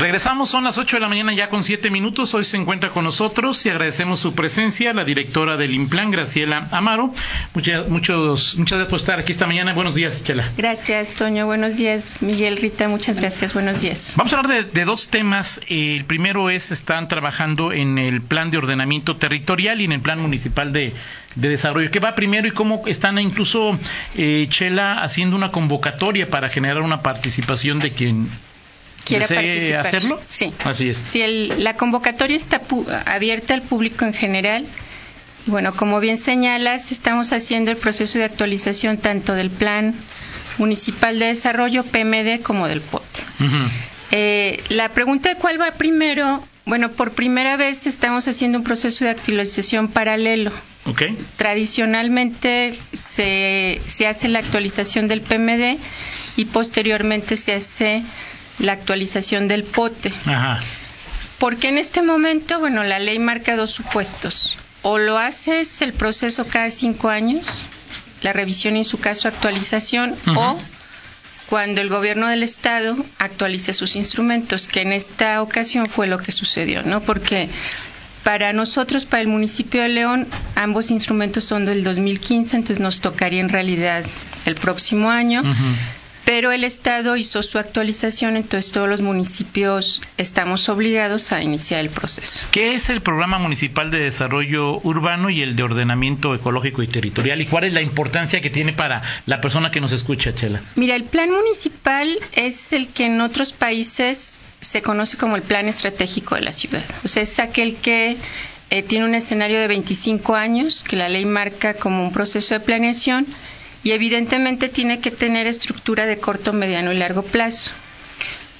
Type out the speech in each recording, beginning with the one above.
Regresamos, son las 8 de la mañana ya con 7 minutos. Hoy se encuentra con nosotros y agradecemos su presencia, la directora del Implan, Graciela Amaro. Muchas, muchos, muchas gracias por estar aquí esta mañana. Buenos días, Chela. Gracias, Toño. Buenos días, Miguel, Rita. Muchas gracias. Buenos días. Vamos a hablar de, dos temas. El primero es, están trabajando en el plan de ordenamiento territorial y en el plan municipal de, desarrollo. ¿Qué va primero y cómo están incluso, eh, Chela, haciendo una convocatoria para generar una participación de quien quiera participar. hacerlo? Sí. Así es. Sí, la convocatoria está abierta al público en general. Bueno, como bien señalas, estamos haciendo el proceso de actualización tanto del Plan Municipal de Desarrollo, PMD, como del POT. Eh, la pregunta de cuál va primero, bueno, por primera vez estamos haciendo un proceso de actualización paralelo. Okay. Tradicionalmente se, se hace la actualización del PMD y posteriormente se hace la actualización del pote. Ajá. Porque en este momento, bueno, la ley marca dos supuestos. O lo haces el proceso cada cinco años, la revisión y en su caso actualización, o cuando el gobierno del estado actualice sus instrumentos, que en esta ocasión fue lo que sucedió, ¿no? Porque para nosotros, para el municipio de León, ambos instrumentos son del 2015, entonces nos tocaría en realidad el próximo año pero el Estado hizo su actualización, entonces todos los municipios estamos obligados a iniciar el proceso. ¿Qué es el Programa Municipal de Desarrollo Urbano y el de Ordenamiento Ecológico y Territorial? ¿Y cuál es la importancia que tiene para la persona que nos escucha, Chela? Mira, el plan municipal es el que en otros países se conoce como el plan estratégico de la ciudad. O sea, es aquel que eh, tiene un escenario de 25 años, que la ley marca como un proceso de planeación y evidentemente tiene que tener estructura de corto, mediano y largo plazo.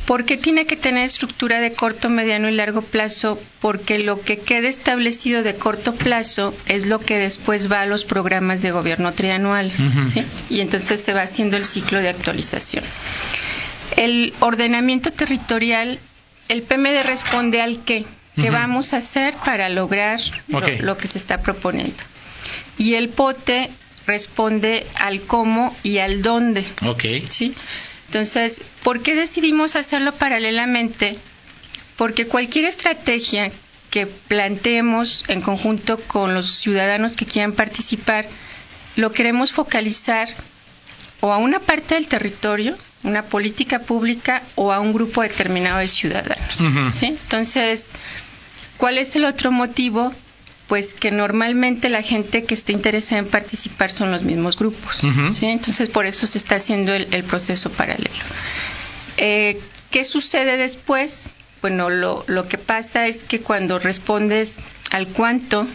¿Por qué tiene que tener estructura de corto, mediano y largo plazo? Porque lo que quede establecido de corto plazo es lo que después va a los programas de gobierno trianuales. Y entonces se va haciendo el ciclo de actualización. El ordenamiento territorial, el PMD responde al qué, qué vamos a hacer para lograr lo, lo que se está proponiendo. Y el POTE responde al cómo y al dónde. Ok. ¿Sí? Entonces, ¿por qué decidimos hacerlo paralelamente? Porque cualquier estrategia que planteemos en conjunto con los ciudadanos que quieran participar, lo queremos focalizar o a una parte del territorio, una política pública, o a un grupo determinado de ciudadanos. ¿sí? Entonces, ¿cuál es el otro motivo? Pues que normalmente la gente que está interesada en participar son los mismos grupos. ¿sí? Entonces, por eso se está haciendo el, proceso paralelo. Eh, ¿Qué sucede después? Bueno, lo, lo que pasa es que cuando respondes al cuánto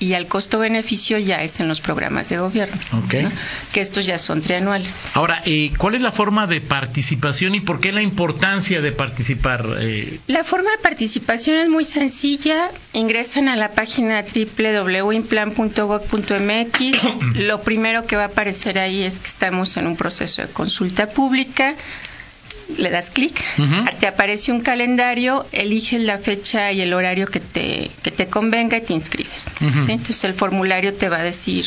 y al costo-beneficio ya es en los programas de gobierno, que estos ya son trianuales. Ahora, eh, ¿cuál es la forma de participación y por qué la importancia de participar? Eh? La forma de participación es muy sencilla. Ingresan a la página www.implan.gov.mx. Lo primero que va a aparecer ahí es que estamos en un proceso de consulta pública le das clic, te aparece un calendario, eliges la fecha y el horario que te, que te convenga y te inscribes. Entonces el formulario te va a decir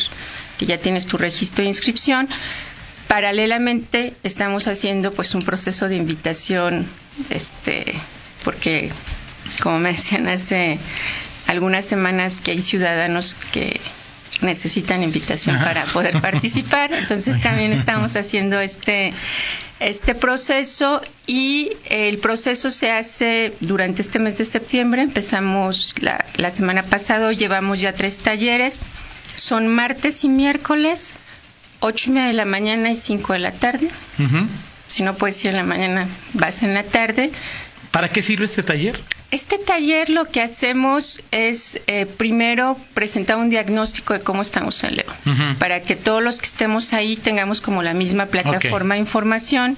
que ya tienes tu registro de inscripción. Paralelamente estamos haciendo pues un proceso de invitación, este, porque como me decían hace algunas semanas que hay ciudadanos que necesitan invitación para poder participar. Entonces también estamos haciendo este, este proceso y el proceso se hace durante este mes de septiembre. Empezamos la, la semana pasada, llevamos ya tres talleres. Son martes y miércoles, ocho y media de la mañana y cinco de la tarde. Si no puedes ir en la mañana, vas en la tarde. ¿Para qué sirve este taller? Este taller lo que hacemos es eh, primero presentar un diagnóstico de cómo estamos en León, para que todos los que estemos ahí tengamos como la misma plataforma de información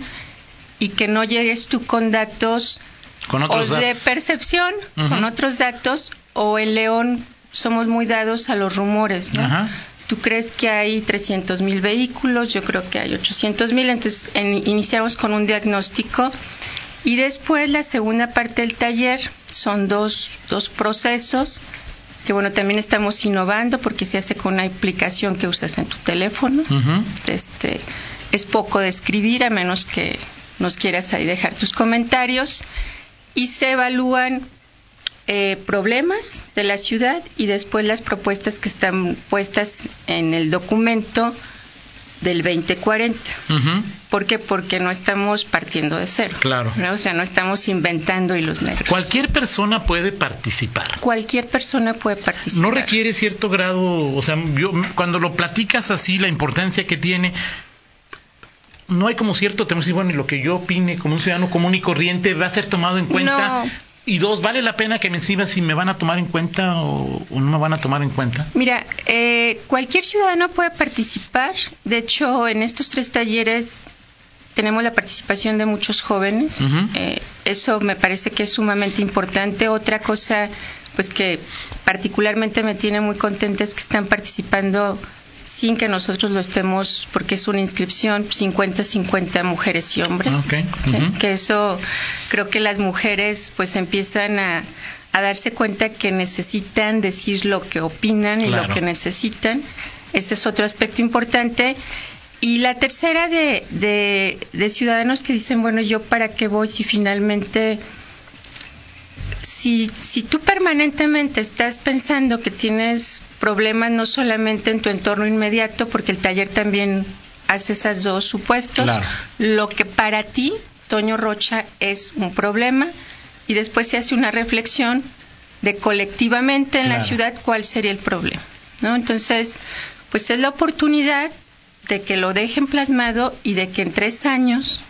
y que no llegues tú con datos ¿Con otros o de percepción, con otros datos, o en León somos muy dados a los rumores, ¿no? Tú crees que hay 300 mil vehículos, yo creo que hay 800 mil, entonces iniciamos con un diagnóstico y después la segunda parte del taller son dos, dos procesos. que bueno, también estamos innovando porque se hace con una aplicación que usas en tu teléfono. Este es poco de escribir a menos que nos quieras ahí dejar tus comentarios y se evalúan eh, problemas de la ciudad y después las propuestas que están puestas en el documento del 2040. ¿Por qué? Porque no estamos partiendo de cero. Claro. O sea, no estamos inventando hilos negros. Cualquier persona puede participar. Cualquier persona puede participar. No requiere cierto grado, o sea, yo, cuando lo platicas así, la importancia que tiene, no hay como cierto tenemos bueno, y lo que yo opine como un ciudadano común y corriente va a ser tomado en cuenta. Y dos, ¿vale la pena que me escriban si me van a tomar en cuenta o, no me van a tomar en cuenta? Mira, eh, cualquier ciudadano puede participar. De hecho, en estos tres talleres tenemos la participación de muchos jóvenes. Eh, eso me parece que es sumamente importante. Otra cosa, pues que particularmente me tiene muy contenta es que están participando sin que nosotros lo estemos, porque es una inscripción 50-50 mujeres y hombres. Que eso creo que las mujeres pues empiezan a, darse cuenta que necesitan decir lo que opinan y lo que necesitan. Ese es otro aspecto importante. Y la tercera de, de, de ciudadanos que dicen, bueno, ¿yo para qué voy si finalmente si, si tú permanentemente estás pensando que tienes problemas no solamente en tu entorno inmediato, porque el taller también hace esas dos supuestos, lo que para ti, Toño Rocha, es un problema, y después se hace una reflexión de colectivamente en la ciudad cuál sería el problema. ¿no? Entonces, pues es la oportunidad de que lo dejen plasmado y de que en tres años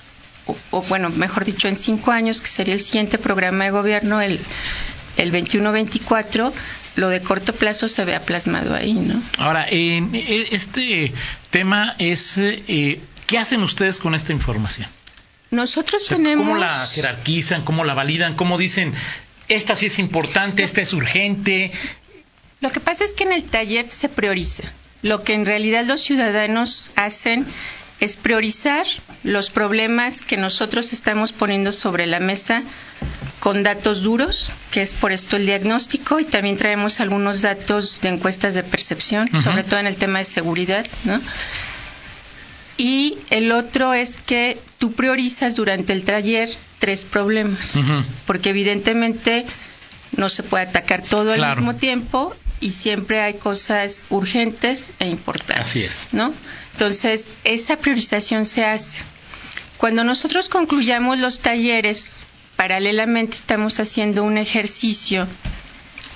o, bueno, mejor dicho, en cinco años, que sería el siguiente programa de gobierno, el, el 21-24, lo de corto plazo se vea plasmado ahí, ¿no? Ahora, en este tema es, eh, ¿qué hacen ustedes con esta información? Nosotros tenemos... ¿Cómo la jerarquizan? ¿Cómo la validan? ¿Cómo dicen, esta sí es importante, esta es urgente? Lo que pasa es que en el taller se prioriza. Lo que en realidad los ciudadanos hacen es priorizar los problemas que nosotros estamos poniendo sobre la mesa con datos duros, que es por esto el diagnóstico, y también traemos algunos datos de encuestas de percepción, sobre todo en el tema de seguridad, ¿no? Y el otro es que tú priorizas durante el taller tres problemas, porque evidentemente no se puede atacar todo al mismo tiempo y siempre hay cosas urgentes e importantes. Así es. ¿no? Entonces, esa priorización se hace. Cuando nosotros concluyamos los talleres, paralelamente estamos haciendo un ejercicio,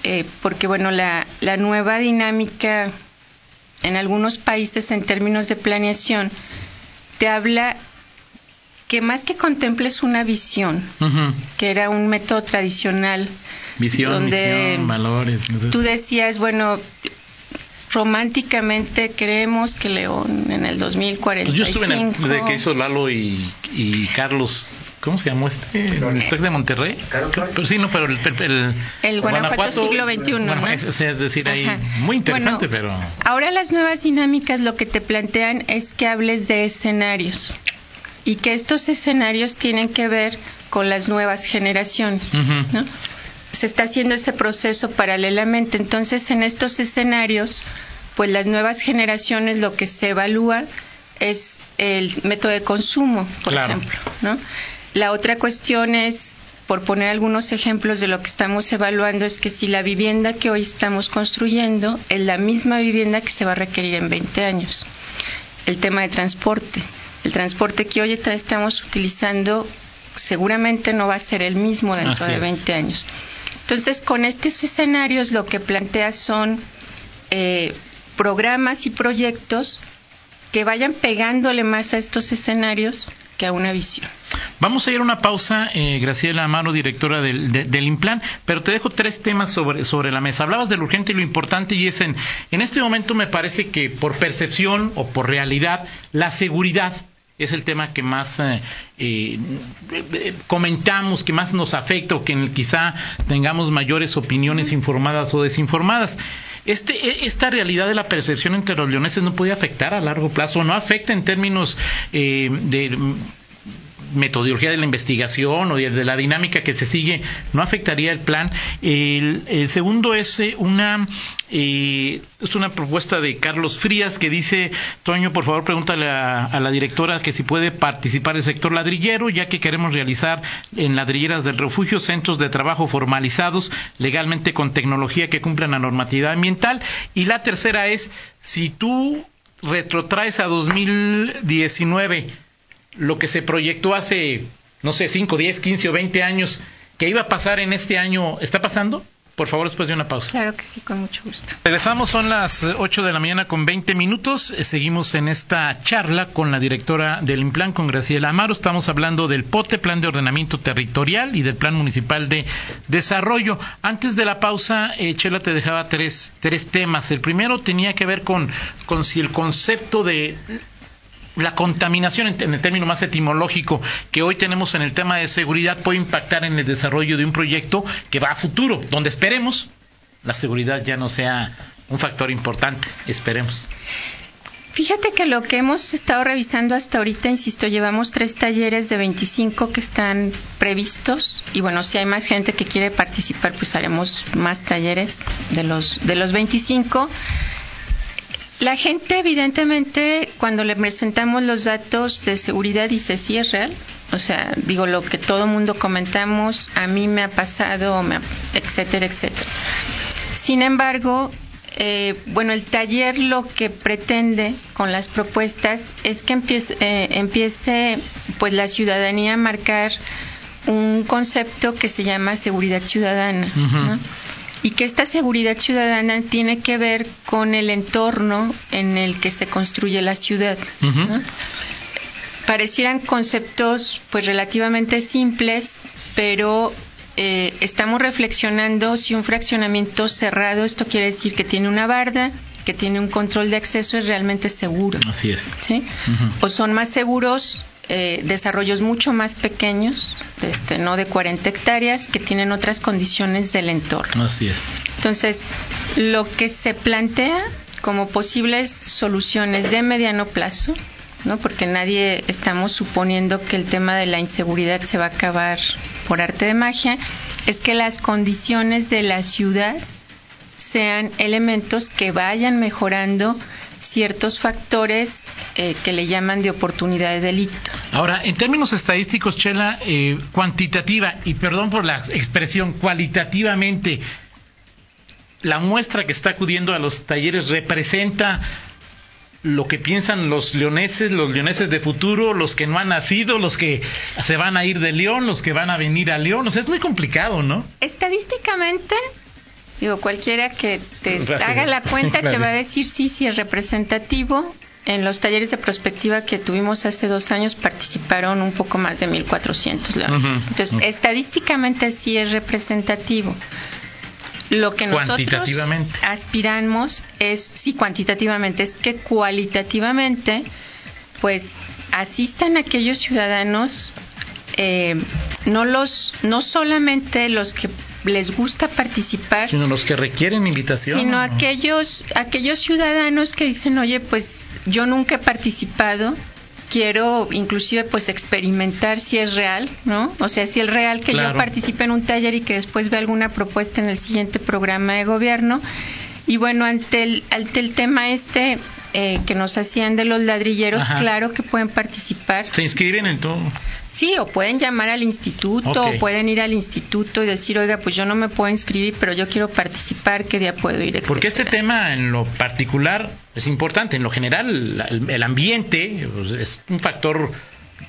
eh, porque bueno, la, la nueva dinámica en algunos países en términos de planeación te habla que más que contemples una visión, que era un método tradicional, visión, donde valores. Tú decías, bueno, románticamente creemos que León en el 2045... Pues yo estuve en el, de que hizo Lalo y, Carlos, ¿cómo se llamó este? ¿El TEC de Monterrey? Pero sí, no, pero el... El, el, Guanajuato, siglo XXI. Bueno, es, decir, ahí, muy interesante, pero... Ahora las nuevas dinámicas lo que te plantean es que hables de escenarios y que estos escenarios tienen que ver con las nuevas generaciones. ¿no? Se está haciendo ese proceso paralelamente. Entonces, en estos escenarios, pues las nuevas generaciones lo que se evalúa es el método de consumo, por ejemplo. ¿no? La otra cuestión es, por poner algunos ejemplos de lo que estamos evaluando, es que si la vivienda que hoy estamos construyendo es la misma vivienda que se va a requerir en 20 años. El tema de transporte el transporte que hoy estamos utilizando seguramente no va a ser el mismo dentro de 20 años. Entonces, con estos escenarios lo que plantea son eh, programas y proyectos que vayan pegándole más a estos escenarios que a una visión. Vamos a ir a una pausa, eh, Graciela Amaro, directora del, Implan, pero te dejo tres temas sobre, sobre la mesa. Hablabas de lo urgente y lo importante y es en, en este momento me parece que por percepción o por realidad, la seguridad es el tema que más eh, eh, comentamos, que más nos afecta o que quizá tengamos mayores opiniones informadas o desinformadas. Este, e, esta realidad de la percepción entre los leoneses no puede afectar a largo plazo, no afecta en términos eh, de metodología de la investigación o de, la dinámica que se sigue no afectaría el plan. El, segundo es eh, una eh, es una propuesta de Carlos Frías que dice, Toño, por favor pregúntale a, la directora que si puede participar el sector ladrillero, ya que queremos realizar en ladrilleras del refugio centros de trabajo formalizados legalmente con tecnología que cumplan la normatividad ambiental. Y la tercera es, si tú retrotraes a 2019 lo que se proyectó hace, no sé, 5, 10, 15 o 20 años, que iba a pasar en este año, ¿está pasando? Por favor, después de una pausa. Claro que sí, con mucho gusto. Regresamos, son las 8 de la mañana con 20 minutos. Eh, seguimos en esta charla con la directora del IMPLAN, con Graciela Amaro. Estamos hablando del POTE, Plan de Ordenamiento Territorial, y del Plan Municipal de Desarrollo. Antes de la pausa, eh, Chela te dejaba tres, tres temas. El primero tenía que ver con, con si el concepto de la contaminación en, el término más etimológico que hoy tenemos en el tema de seguridad puede impactar en el desarrollo de un proyecto que va a futuro, donde esperemos la seguridad ya no sea un factor importante, esperemos. Fíjate que lo que hemos estado revisando hasta ahorita, insisto, llevamos tres talleres de 25 que están previstos y bueno, si hay más gente que quiere participar, pues haremos más talleres de los de los 25. La gente, evidentemente, cuando le presentamos los datos de seguridad, dice sí es real. O sea, digo lo que todo mundo comentamos, a mí me ha pasado, etcétera, etcétera. Sin embargo, eh, bueno, el taller lo que pretende con las propuestas es que empiece, eh, empiece pues la ciudadanía a marcar un concepto que se llama seguridad ciudadana. ¿no? Y que esta seguridad ciudadana tiene que ver con el entorno en el que se construye la ciudad. Parecieran conceptos pues relativamente simples, pero eh, estamos reflexionando si un fraccionamiento cerrado, esto quiere decir que tiene una barda, que tiene un control de acceso, es realmente seguro. Así es. ¿sí? O son más seguros eh, desarrollos mucho más pequeños, este, no de 40 hectáreas, que tienen otras condiciones del entorno. Así es. Entonces, lo que se plantea como posibles soluciones de mediano plazo, ¿no? porque nadie estamos suponiendo que el tema de la inseguridad se va a acabar por arte de magia, es que las condiciones de la ciudad sean elementos que vayan mejorando ciertos factores eh, que le llaman de oportunidad de delito. Ahora, en términos estadísticos, Chela, eh, cuantitativa, y perdón por la expresión, cualitativamente, la muestra que está acudiendo a los talleres representa lo que piensan los leoneses, los leoneses de futuro, los que no han nacido, los que se van a ir de León, los que van a venir a León. O sea, es muy complicado, ¿no? Estadísticamente, Digo, cualquiera que te haga la cuenta te va a decir sí, sí es representativo. En los talleres de prospectiva que tuvimos hace dos años participaron un poco más de 1.400 leones. Entonces, estadísticamente sí es representativo. Lo que nosotros aspiramos es, sí, cuantitativamente, es que cualitativamente, pues, asistan aquellos ciudadanos, eh, no los, no solamente los que les gusta participar. Sino los que requieren invitación. Sino aquellos, aquellos ciudadanos que dicen, oye, pues yo nunca he participado, quiero inclusive pues experimentar si es real, ¿no? O sea, si es real que yo participe en un taller y que después vea alguna propuesta en el siguiente programa de gobierno. Y bueno, ante el, ante el tema este eh, que nos hacían de los ladrilleros, claro que pueden participar. Se inscriben en todo. Sí, o pueden llamar al instituto, o pueden ir al instituto y decir, oiga, pues yo no me puedo inscribir, pero yo quiero participar, ¿qué día puedo ir? Porque este tema en lo particular es importante, en lo general el, ambiente pues, es un factor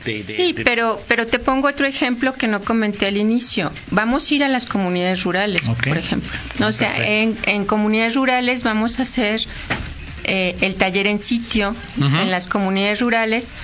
de, sí, pero, pero te pongo otro ejemplo que no comenté al inicio. Vamos a ir a las comunidades rurales, por ejemplo. O sea, en, en, comunidades rurales vamos a hacer eh, el taller en sitio en las comunidades rurales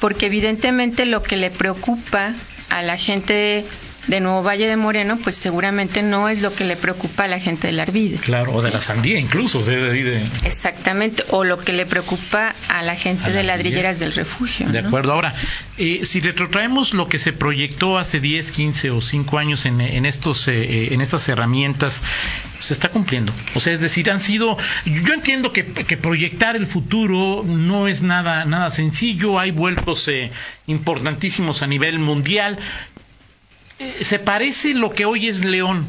porque evidentemente lo que le preocupa a la gente de Nuevo Valle de Moreno, pues seguramente no es lo que le preocupa a la gente del Arvide. Claro, o de la sandía incluso. de... Exactamente, o lo que le preocupa a la gente de ladrilleras del refugio. De acuerdo. Ahora, eh, si retrotraemos lo que se proyectó hace 10, 15 o 5 años en, en estos, eh, eh, en estas herramientas, se está cumpliendo. O sea, es decir, han sido. Yo entiendo que, que proyectar el futuro no es nada, nada sencillo. Hay vuelcos importantísimos a nivel mundial, se parece lo que hoy es León.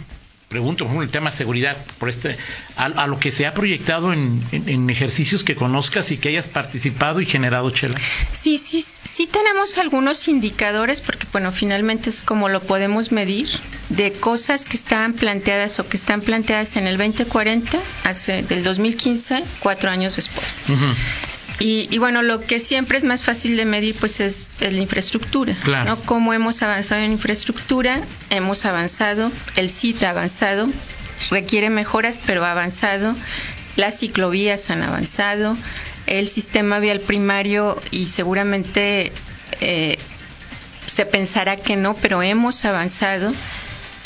Pregunto, por ejemplo, el tema de seguridad, por este, a, lo que se ha proyectado en, ejercicios que conozcas y que hayas participado y generado, Chela. Sí, sí, sí tenemos algunos indicadores, porque bueno, finalmente es como lo podemos medir, de cosas que estaban planteadas o que están planteadas en el 2040, hace del 2015, cuatro años después. Y, bueno, lo que siempre es más fácil de medir pues es, la infraestructura. ¿no? Cómo hemos avanzado en infraestructura, hemos avanzado, el CIT ha avanzado, requiere mejoras, pero ha avanzado, las ciclovías han avanzado, el sistema vial primario y seguramente eh, se pensará que no, pero hemos avanzado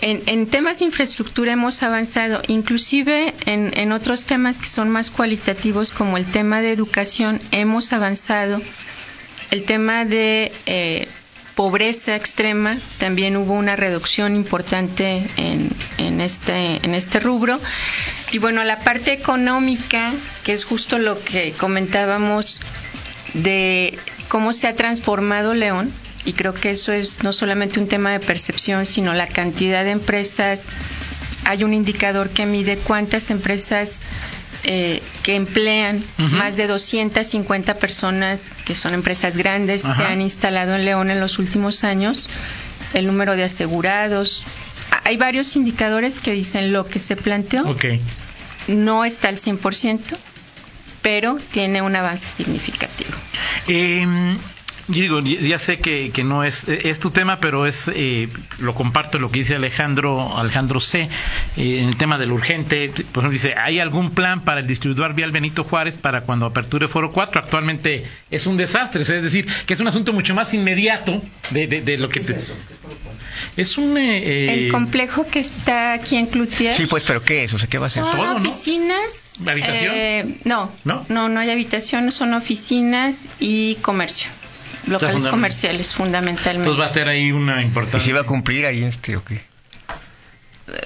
en, temas de infraestructura hemos avanzado, inclusive en, otros temas que son más cualitativos, como el tema de educación, hemos avanzado. El tema de eh, pobreza extrema, también hubo una reducción importante en, este, en este rubro. Y bueno, la parte económica, que es justo lo que comentábamos de cómo se ha transformado León, y creo que eso es no solamente un tema de percepción, sino la cantidad de empresas. Hay un indicador que mide cuántas empresas eh, que emplean más de 250 personas, que son empresas grandes, se han instalado en León en los últimos años, el número de asegurados. Hay varios indicadores que dicen lo que se planteó. No está al 100%, pero tiene un avance significativo. Eh, digo, ya sé que, que, no es, es tu tema, pero es eh, lo comparto lo que dice Alejandro Alejandro C. Eh, en el tema del urgente. Por ejemplo, dice, ¿hay algún plan para el distribuidor vial Benito Juárez para cuando aperture Foro 4? Actualmente es un desastre, es decir, que es un asunto mucho más inmediato de, de, lo que... te... es, un... Eh, el complejo que está aquí en Cloutier. Sí, pues, pero ¿qué es? O sea, ¿qué va a ser? Son oficinas. ¿Habitación? no, no, no, no hay habitación, son oficinas y comercio locales comerciales fundamentalmente. Entonces va a ser ahí una importante. ¿Y si va a cumplir ahí este o qué?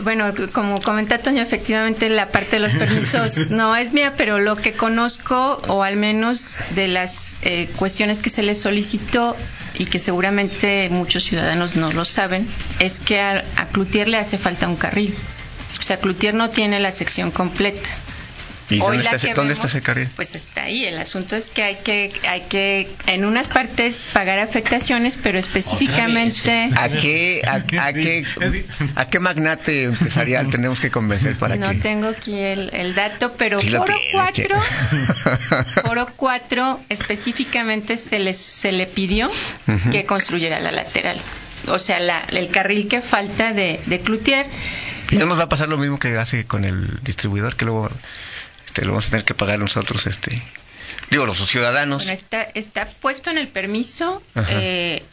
Bueno, como comenta Toño, efectivamente la parte de los permisos no es mía, pero lo que conozco, o al menos de las eh, cuestiones que se le solicitó y que seguramente muchos ciudadanos no lo saben, es que a, a Cloutier le hace falta un carril. O sea, Cloutier no tiene la sección completa. ¿Y dónde, está, ese carril? Pues está ahí. El asunto es que hay que, hay que en unas partes pagar afectaciones, pero específicamente. ¿A qué, a, qué, a qué magnate empresarial tenemos que convencer para no que.? No tengo aquí el, dato, pero Foro 4, Foro 4 específicamente se le, se le pidió que construyera la lateral. O sea, la, el carril que falta de, de Cloutier. ¿Y no nos va a pasar lo mismo que hace con el distribuidor, que luego este, lo vamos a tener que pagar nosotros, este, digo, los ciudadanos. Bueno, está, está puesto en el permiso eh,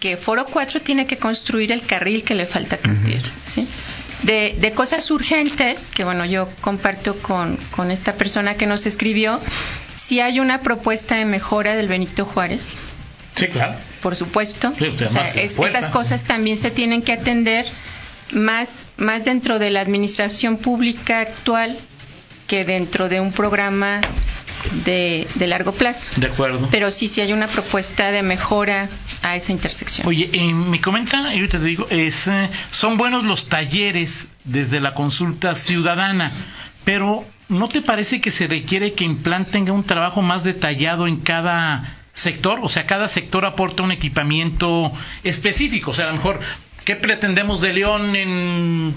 que Foro 4 tiene que construir el carril que le falta cumplir, ¿sí? De, de, cosas urgentes, que bueno, yo comparto con, con esta persona que nos escribió, si hay una propuesta de mejora del Benito Juárez. Sí, claro. Por supuesto. o sea, estas cosas también se tienen que atender más, más dentro de la administración pública actual que dentro de un programa de, de, largo plazo. De acuerdo. Pero sí, sí hay una propuesta de mejora a esa intersección. Oye, eh, mi comenta, yo te digo, es, eh, son buenos los talleres desde la consulta ciudadana, pero ¿no te parece que se requiere que Implant tenga un trabajo más detallado en cada sector? O sea, cada sector aporta un equipamiento específico. O sea, a lo mejor, ¿qué pretendemos de León en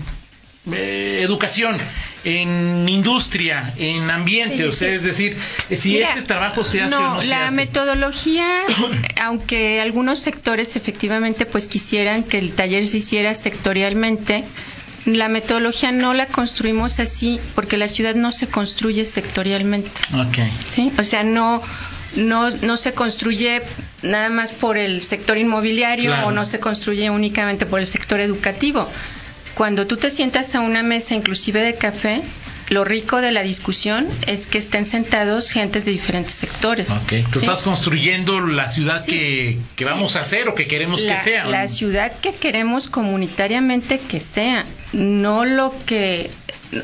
eh, educación? En industria, en ambiente, o sea, es decir, si este trabajo se hace no, o no la metodología, aunque algunos sectores efectivamente pues quisieran que el taller se hiciera sectorialmente, la metodología no la construimos así porque la ciudad no se construye sectorialmente. Okay. ¿sí? O sea, no, no, no se construye nada más por el sector inmobiliario o no se construye únicamente por el sector educativo. Cuando tú te sientas a una mesa inclusive de café, lo rico de la discusión es que estén sentados gentes de diferentes sectores. Okay. Tú estás construyendo la ciudad que, que vamos a hacer o que queremos que sea. La ciudad que queremos comunitariamente que sea, no lo que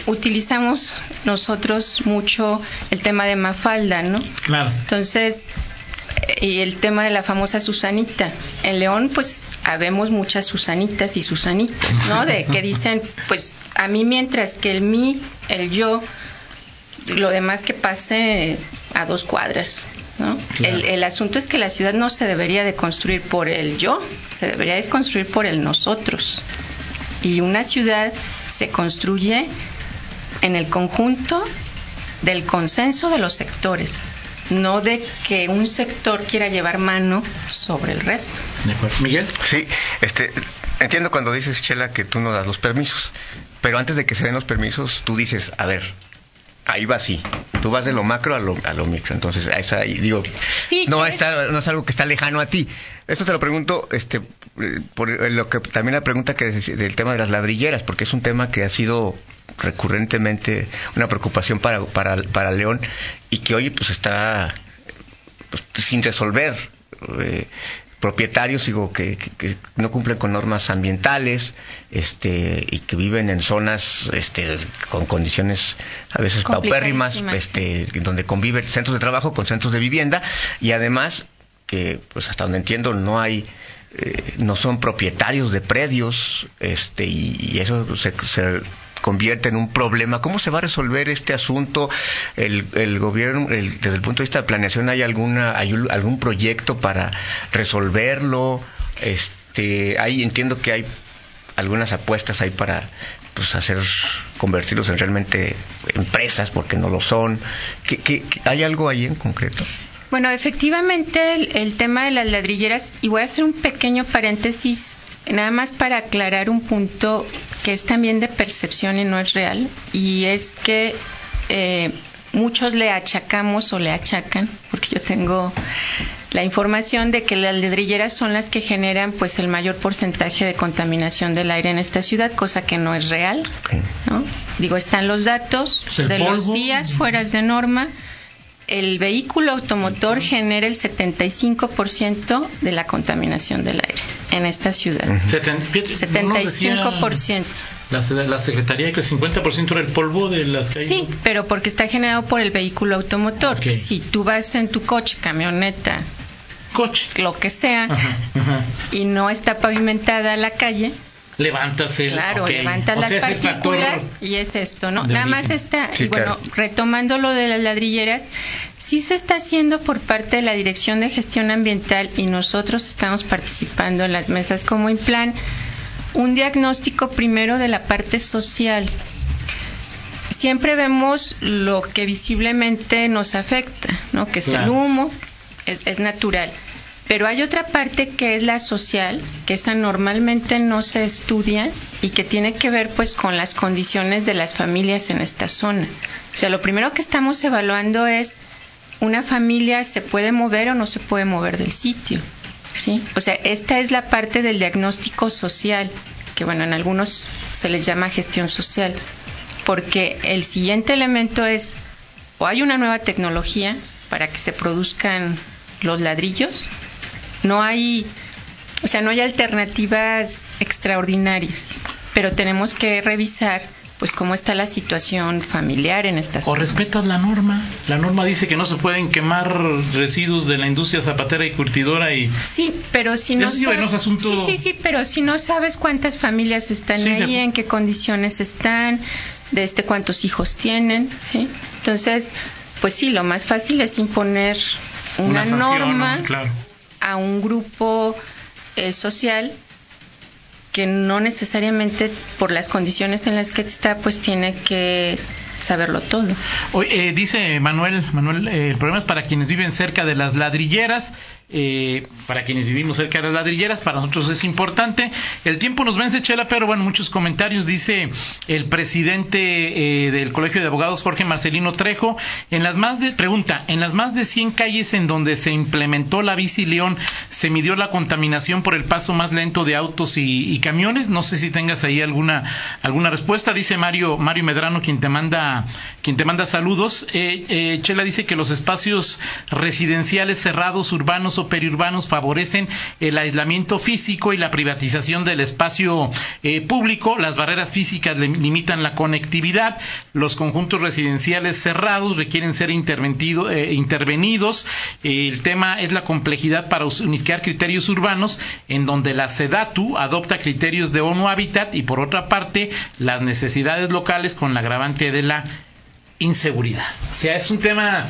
utilizamos nosotros mucho el tema de Mafalda, ¿no? Claro. Entonces, y el tema de la famosa Susanita. En León, pues, habemos muchas Susanitas y Susanitos, ¿no? De que dicen, pues, a mí mientras que el mí, el yo, lo demás que pase a dos cuadras, ¿no? El, el, asunto es que la ciudad no se debería de construir por el yo, se debería de construir por el nosotros. Y una ciudad se construye en el conjunto del consenso de los sectores no de que un sector quiera llevar mano sobre el resto. Miguel. Sí, este, entiendo cuando dices, Chela, que tú no das los permisos, pero antes de que se den los permisos, tú dices, a ver, ahí va así. Tú vas de lo macro a lo, a lo micro. Entonces, a esa, digo, no, está, no es algo que está lejano a ti. Esto te lo pregunto, este, por lo que también la pregunta que del tema de las ladrilleras, porque es un tema que ha sido recurrentemente una preocupación para, para, para León y que hoy pues está pues, sin resolver. Eh, propietarios digo que, que, no cumplen con normas ambientales este y que viven en zonas este con condiciones a veces paupérrimas este donde conviven centros de trabajo con centros de vivienda y además que pues hasta donde entiendo no hay eh, no son propietarios de predios este y, y eso se, se convierte en un problema. ¿Cómo se va a resolver este asunto? El, el gobierno, el, desde el punto de vista de planeación, ¿hay alguna, hay algún proyecto para resolverlo? Este, hay, entiendo que hay algunas apuestas ahí para pues hacer convertirlos en realmente empresas porque no lo son. ¿Qué, qué, hay algo ahí en concreto? Bueno, efectivamente el, el, tema de las ladrilleras, y voy a hacer un pequeño paréntesis nada más para aclarar un punto que es también de percepción y no es real, y es que eh, muchos le achacamos o le achacan, porque yo tengo la información de que las ladrilleras son las que generan pues el mayor porcentaje de contaminación del aire en esta ciudad, cosa que no es real. ¿no? Digo, están los datos de los días fuera de norma el vehículo automotor genera el 75% de la contaminación del aire en esta ciudad. 75%. La, la Secretaría que el 50% era el polvo de las calles. Sí, pero porque está generado por el vehículo automotor. Si tú vas en tu coche, camioneta, coche, lo que sea, ajá, ajá. y no está pavimentada la calle, levantas el claro okay. levantas las partículas y es esto no nada más está sí, bueno claro. retomando lo de las ladrilleras sí se está haciendo por parte de la Dirección de Gestión Ambiental y nosotros estamos participando en las mesas como en plan un diagnóstico primero de la parte social siempre vemos lo que visiblemente nos afecta no que es claro. el humo es, es natural pero hay otra parte que es la social, que esa normalmente no se estudia y que tiene que ver pues con las condiciones de las familias en esta zona. O sea, lo primero que estamos evaluando es una familia se puede mover o no se puede mover del sitio. ¿Sí? O sea, esta es la parte del diagnóstico social, que bueno, en algunos se les llama gestión social, porque el siguiente elemento es o hay una nueva tecnología para que se produzcan los ladrillos no hay, o sea, no hay alternativas extraordinarias, pero tenemos que revisar pues cómo está la situación familiar en esta zona. O respetas la norma. La norma dice que no se pueden quemar residuos de la industria zapatera y curtidora y Sí, pero si no sabes... asunto... Sí, sí, sí, pero si no sabes cuántas familias están sí, ahí, de... en qué condiciones están, de este cuántos hijos tienen, ¿sí? Entonces, pues sí, lo más fácil es imponer una, una sanción, norma ¿no? claro a un grupo eh, social que no necesariamente por las condiciones en las que está, pues tiene que saberlo todo. Eh, dice Manuel, Manuel, eh, el problema es para quienes viven cerca de las ladrilleras eh, para quienes vivimos cerca de ladrilleras, para nosotros es importante. El tiempo nos vence, Chela, pero bueno, muchos comentarios. Dice el presidente eh, del Colegio de Abogados, Jorge Marcelino Trejo, en las más de, pregunta, en las más de 100 calles en donde se implementó la bici León, ¿se midió la contaminación por el paso más lento de autos y, camiones? No sé si tengas ahí alguna, alguna respuesta. Dice Mario, Mario Medrano, quien te manda, quien te manda saludos. Eh, Chela dice que los espacios residenciales cerrados, urbanos, o periurbanos favorecen el aislamiento físico y la privatización del espacio eh, público. Las barreras físicas limitan la conectividad. Los conjuntos residenciales cerrados requieren ser eh, intervenidos. el tema es la complejidad para unificar criterios urbanos en donde la SEDATU adopta criterios de ONU Habitat y por otra parte las necesidades locales con la agravante de la inseguridad. O sea, es un tema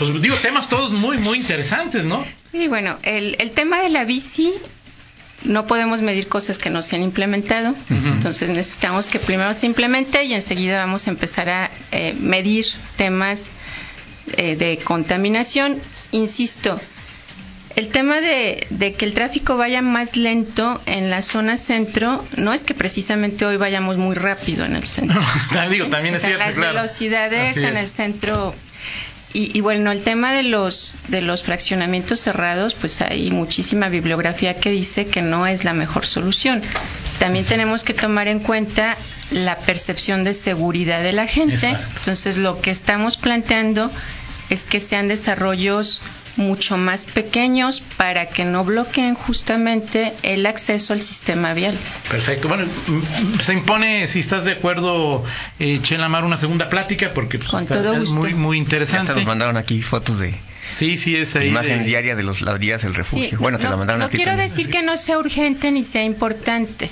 pues digo, temas todos muy, muy interesantes, ¿no? Sí, bueno, el, el tema de la bici no podemos medir cosas que no se han implementado. Entonces necesitamos que primero se implemente y enseguida vamos a empezar a eh, medir temas eh, de contaminación. Insisto, el tema de, de, que el tráfico vaya más lento en la zona centro no es que precisamente hoy vayamos muy rápido en el centro. digo, también es cierto, Las velocidades en el centro y, bueno, el tema de los de los fraccionamientos cerrados, pues hay muchísima bibliografía que dice que no es la mejor solución. También tenemos que tomar en cuenta la percepción de seguridad de la gente. Entonces, lo que estamos planteando es que sean desarrollos mucho más pequeños para que no bloqueen justamente el acceso al sistema vial. Perfecto. Bueno, se impone, si estás de acuerdo, eh, Chela Mar, una segunda plática porque pues, Con todo gusto. muy, muy interesante. Nos mandaron aquí fotos de Sí, sí, es ahí Imagen diaria de los ladrillas del refugio. bueno, te la mandaron no a ti quiero decir que no sea urgente ni sea importante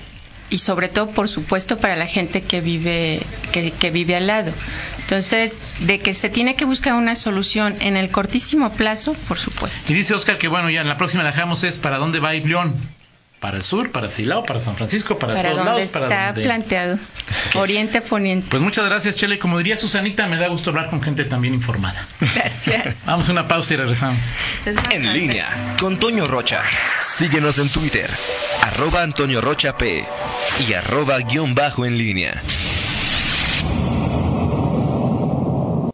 y sobre todo, por supuesto, para la gente que vive, que, que, vive al lado. Entonces, de que se tiene que buscar una solución en el cortísimo plazo, por supuesto. Y dice Oscar que, bueno, ya en la próxima dejamos es para dónde va a para el sur, para Silao, para San Francisco, para, todos lados. Está para donde está planteado. Oriente Poniente. Pues muchas gracias, Chele. Como diría Susanita, me da gusto hablar con gente también informada. Gracias. Vamos a una pausa y regresamos. En línea con Toño Rocha. Síguenos en Twitter, arroba Antonio Rocha P y arroba guion bajo en línea.